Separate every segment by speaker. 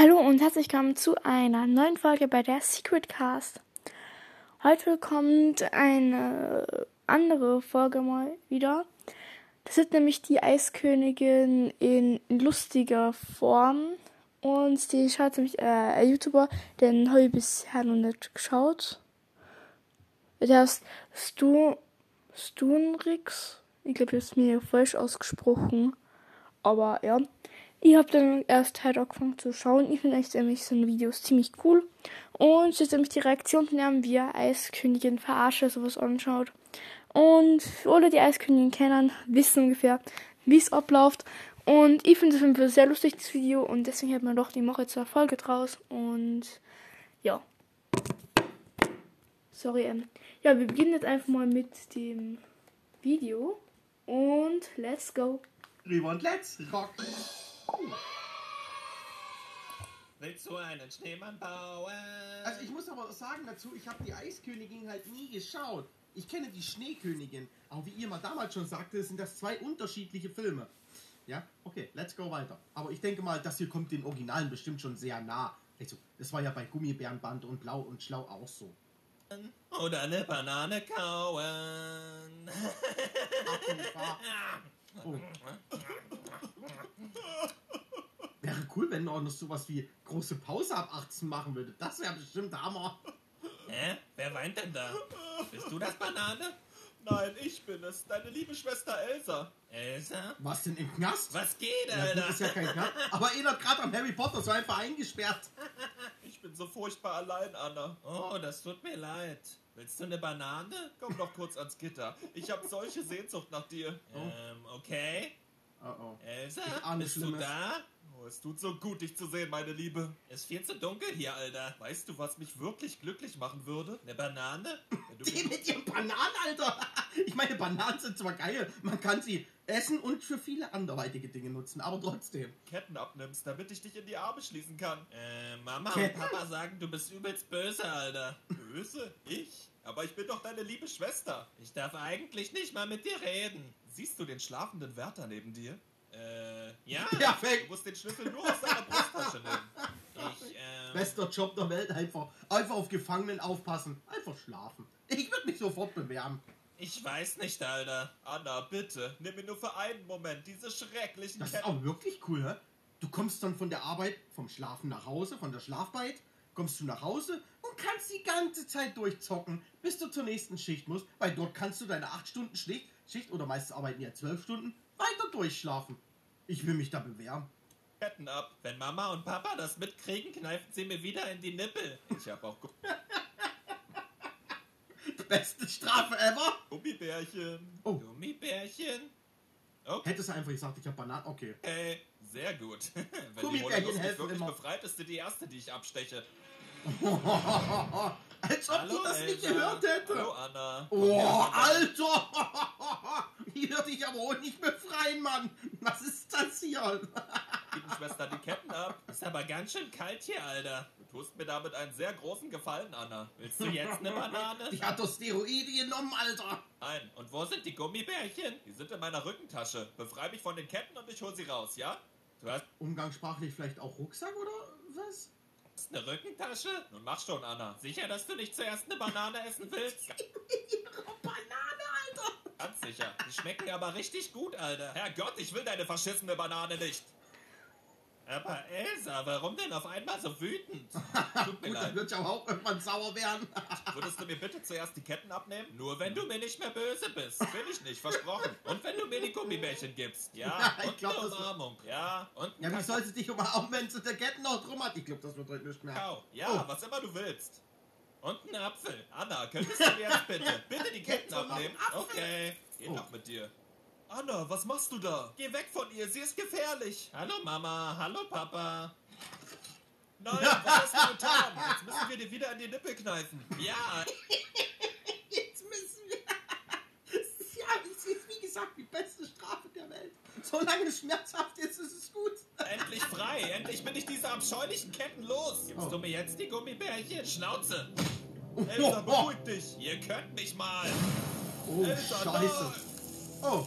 Speaker 1: Hallo und herzlich willkommen zu einer neuen Folge bei der Secret Cast. Heute kommt eine andere Folge mal wieder. Das ist nämlich die Eiskönigin in lustiger Form. Und die schaut nämlich äh, ein YouTuber, den habe ich bisher noch nicht geschaut. Der heißt Stu, Stunrix. Ich glaube, das ist mir falsch ausgesprochen. Aber ja. Ich habe dann erst halt angefangen zu schauen. Ich finde echt nämlich so Videos ziemlich cool. Und jetzt nämlich die Reaktion von wie er Eiskönigin verarsche, sowas anschaut. Und alle, die Eiskönigin kennen, wissen ungefähr, wie es abläuft. Und ich finde es ein sehr lustig, das Video. Und deswegen hat man doch die Woche zur Folge draus. Und ja. Sorry, ähm. Ja, wir beginnen jetzt einfach mal mit dem Video. Und let's go.
Speaker 2: Rüber und let's rock.
Speaker 3: Willst du einen Schneemann bauen?
Speaker 2: Also ich muss aber sagen dazu, ich habe die Eiskönigin halt nie geschaut. Ich kenne die Schneekönigin. Aber wie ihr mal damals schon sagte, sind das zwei unterschiedliche Filme. Ja, okay, let's go weiter. Aber ich denke mal, das hier kommt den Originalen bestimmt schon sehr nah. Also, das war ja bei Gummibärenband und Blau und Schlau auch so.
Speaker 3: Oder eine Banane kauen.
Speaker 2: Oh. Wäre auch noch sowas wie große Pause ab 18 machen würde. Das wäre bestimmt Hammer.
Speaker 3: Hä? Wer weint denn da? Bist du das Banane?
Speaker 4: Nein, ich bin es, deine liebe Schwester Elsa.
Speaker 3: Elsa?
Speaker 2: Was denn im Knast?
Speaker 3: Was geht,
Speaker 2: Ja, gut,
Speaker 3: Alter?
Speaker 2: ist ja kein Knast. Aber erinnert gerade an Harry Potter, so einfach eingesperrt.
Speaker 4: Ich bin so furchtbar allein, Anna.
Speaker 3: Oh, das tut mir leid. Willst du eine Banane?
Speaker 4: Komm doch kurz ans Gitter. Ich habe solche Sehnsucht nach dir.
Speaker 3: Ähm, okay.
Speaker 2: Oh oh.
Speaker 3: Elsa, bist du
Speaker 2: Schlimmes.
Speaker 3: da?
Speaker 4: Oh, es tut so gut, dich zu sehen, meine Liebe.
Speaker 3: Ist viel zu dunkel hier, Alter.
Speaker 4: Weißt du, was mich wirklich glücklich machen würde?
Speaker 3: Eine Banane?
Speaker 4: Wenn du
Speaker 2: Die mit ihren Bananen, Alter. Ich meine, Bananen sind zwar geil, man kann sie essen und für viele anderweitige Dinge nutzen, aber trotzdem.
Speaker 4: Ketten abnimmst, damit ich dich in die Arme schließen kann.
Speaker 3: Äh, Mama
Speaker 2: Ketten?
Speaker 3: und Papa sagen, du bist übelst böse, Alter.
Speaker 4: Böse? Ich? Aber ich bin doch deine liebe Schwester.
Speaker 3: Ich darf eigentlich nicht mal mit dir reden.
Speaker 4: Siehst du den schlafenden Wärter neben dir?
Speaker 3: Äh, ja.
Speaker 4: Du
Speaker 2: Perfekt.
Speaker 4: musst den Schlüssel nur aus deiner Brusttasche nehmen.
Speaker 3: Ich, ähm,
Speaker 2: Bester Job der Welt, einfach. Einfach auf Gefangenen aufpassen. Einfach schlafen. Ich würde mich sofort bewerben.
Speaker 3: ich weiß nicht, Alter.
Speaker 4: Anna, bitte, nimm mir nur für einen Moment diese schrecklichen
Speaker 2: Das ist
Speaker 4: Ketten.
Speaker 2: auch wirklich cool, hä? Du kommst dann von der Arbeit, vom Schlafen nach Hause, von der Schlafbeit, kommst du nach Hause kannst die ganze Zeit durchzocken, bis du zur nächsten Schicht musst, weil dort kannst du deine 8 Stunden Schicht, Schicht oder meistens arbeiten ja 12 Stunden, weiter durchschlafen. Ich will mich da bewerben.
Speaker 4: Ketten ab.
Speaker 3: wenn Mama und Papa das mitkriegen, kneifen sie mir wieder in die Nippel.
Speaker 4: Ich hab auch
Speaker 2: Beste Strafe ever.
Speaker 4: Gummibärchen.
Speaker 2: Oh,
Speaker 3: Gummibärchen? Okay,
Speaker 2: hättest du einfach gesagt, ich habe Bananen. Okay.
Speaker 3: sehr gut. wenn die
Speaker 2: Gummibärchen
Speaker 3: Holocaust mich
Speaker 2: helfen
Speaker 3: wirklich
Speaker 2: immer.
Speaker 3: befreit, ist sie die erste, die ich absteche.
Speaker 2: Als ob
Speaker 3: Hallo,
Speaker 2: du das nicht
Speaker 3: Elsa.
Speaker 2: gehört hätte.
Speaker 4: Hallo, Anna.
Speaker 2: Oh, Alter! Hier würde ich aber auch nicht befreien, Mann. Was ist das hier?
Speaker 4: Liebe Schwester, die Ketten ab.
Speaker 3: Ist aber ganz schön kalt hier, Alter.
Speaker 4: Du tust mir damit einen sehr großen Gefallen, Anna.
Speaker 3: Willst du jetzt eine Banane?
Speaker 2: Die hat doch Steroide genommen, Alter.
Speaker 3: Nein. Und wo sind die Gummibärchen?
Speaker 4: Die sind in meiner Rückentasche. Befrei mich von den Ketten und ich hol sie raus, ja?
Speaker 3: Du hast
Speaker 2: Umgangssprachlich vielleicht auch Rucksack oder was?
Speaker 3: Eine Rückentasche?
Speaker 4: Nun mach schon, Anna.
Speaker 3: Sicher, dass du nicht zuerst eine Banane essen willst?
Speaker 2: Banane, Alter.
Speaker 3: Ganz sicher. Die schmecken aber richtig gut, Alter.
Speaker 4: Herrgott, ich will deine verschissene Banane nicht.
Speaker 3: Aber Elsa, warum denn auf einmal so wütend?
Speaker 4: Tut mir
Speaker 2: Gut, dann
Speaker 4: leid.
Speaker 2: wird ja auch irgendwann sauer werden.
Speaker 4: Würdest du mir bitte zuerst die Ketten abnehmen?
Speaker 3: Nur wenn du mir nicht mehr böse bist.
Speaker 4: Will ich nicht, versprochen.
Speaker 3: Und wenn du mir die Gummibärchen gibst. Ja,
Speaker 2: Ja, ich
Speaker 3: und
Speaker 2: glaub,
Speaker 3: eine
Speaker 2: das-
Speaker 3: Umarmung. Ja, und
Speaker 2: Ja, wie soll sie dich umarmen, wenn sie der Ketten noch drum hat? Ich glaube, das wird heute nicht mehr.
Speaker 3: Kakao.
Speaker 4: Ja,
Speaker 2: Oh.
Speaker 4: was immer du willst.
Speaker 3: Und ein Apfel.
Speaker 4: Anna, könntest du mir jetzt bitte, bitte die Ketten
Speaker 2: Jetzt noch
Speaker 4: abnehmen?
Speaker 2: Apfel.
Speaker 3: Okay.
Speaker 4: Geht
Speaker 2: Oh.
Speaker 4: doch mit dir. Anna, was machst du da? Geh weg von ihr, sie ist gefährlich.
Speaker 3: Hallo Mama, hallo Papa.
Speaker 4: Nein, was hast du getan? Jetzt müssen wir dir wieder in die Nippel kneifen.
Speaker 3: Ja,
Speaker 2: Jetzt müssen wir. Das ist ja, das ist wie gesagt die beste Strafe der Welt. Solange es schmerzhaft ist, ist es gut.
Speaker 4: Endlich frei, endlich bin ich diese abscheulichen Ketten los.
Speaker 3: gibst
Speaker 2: Oh.
Speaker 3: du mir jetzt die Gummibärchen? Schnauze.
Speaker 4: Elsa, beruhig dich.
Speaker 3: Ihr könnt mich mal.
Speaker 2: Oh,
Speaker 4: Elsa,
Speaker 2: Scheiße.
Speaker 4: nein.
Speaker 2: Oh.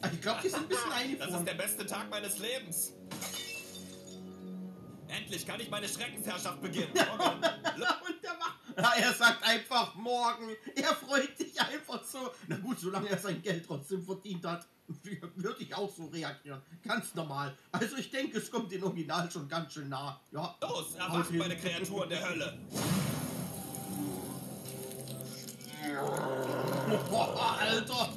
Speaker 2: Ich glaube, die sind ein bisschen
Speaker 3: Das ist
Speaker 2: eingefroren.
Speaker 3: der beste Tag meines Lebens. Endlich kann ich meine Schreckensherrschaft beginnen. Okay.
Speaker 2: Und der macht, ja, er sagt einfach morgen. Er freut sich einfach so. Na gut, solange er sein Geld trotzdem verdient hat, würde ich auch so reagieren. Ganz normal. Also ich denke, es kommt den Original schon ganz schön nah. Ja.
Speaker 3: Los, erwacht meine Kreaturen der Hölle.
Speaker 2: Boah, Alter.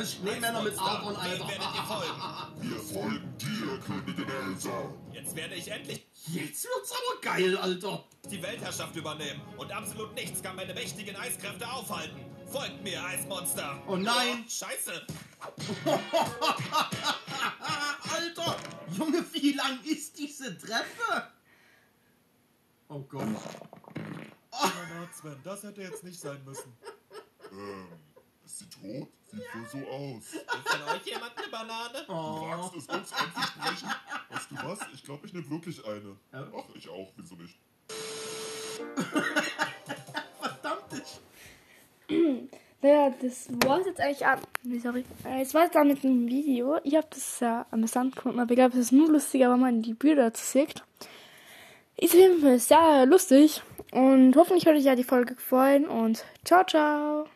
Speaker 2: Schneemänner mit
Speaker 3: werdet ihr
Speaker 2: Alter.
Speaker 5: Wir folgen dir, Königin Elsa.
Speaker 3: Jetzt werde ich endlich
Speaker 2: Jetzt wird's aber geil, Alter.
Speaker 3: die Weltherrschaft übernehmen. Und absolut nichts kann meine mächtigen Eiskräfte aufhalten. Folgt mir, Eismonster.
Speaker 2: Oh nein.
Speaker 3: Oh, scheiße.
Speaker 2: Alter, Junge, wie lang ist diese Treppe? Oh Gott.
Speaker 4: Sven, das hätte jetzt nicht sein müssen.
Speaker 5: Ähm, ist sie tot? Sieht wohl so aus.
Speaker 3: Will von euch jemand eine Banane?
Speaker 5: Du
Speaker 2: Oh.
Speaker 5: wagst es uns anzusprechen? Weißt du was? Ich glaube, ich nehme wirklich eine.
Speaker 2: Ja.
Speaker 5: Ach, ich auch. Wieso nicht?
Speaker 2: Verdammt. ich-
Speaker 1: Naja, das war's jetzt eigentlich ab. Nee, sorry. Äh, Das war's dann mit dem Video. Ich habe das sehr amüsant gefunden, aber ich glaube, es ist nur lustiger, wenn man die Bilder dazu sieht. Ist auf jeden Fall sehr lustig. Und hoffentlich hat euch ja die Folge gefallen und ciao, ciao.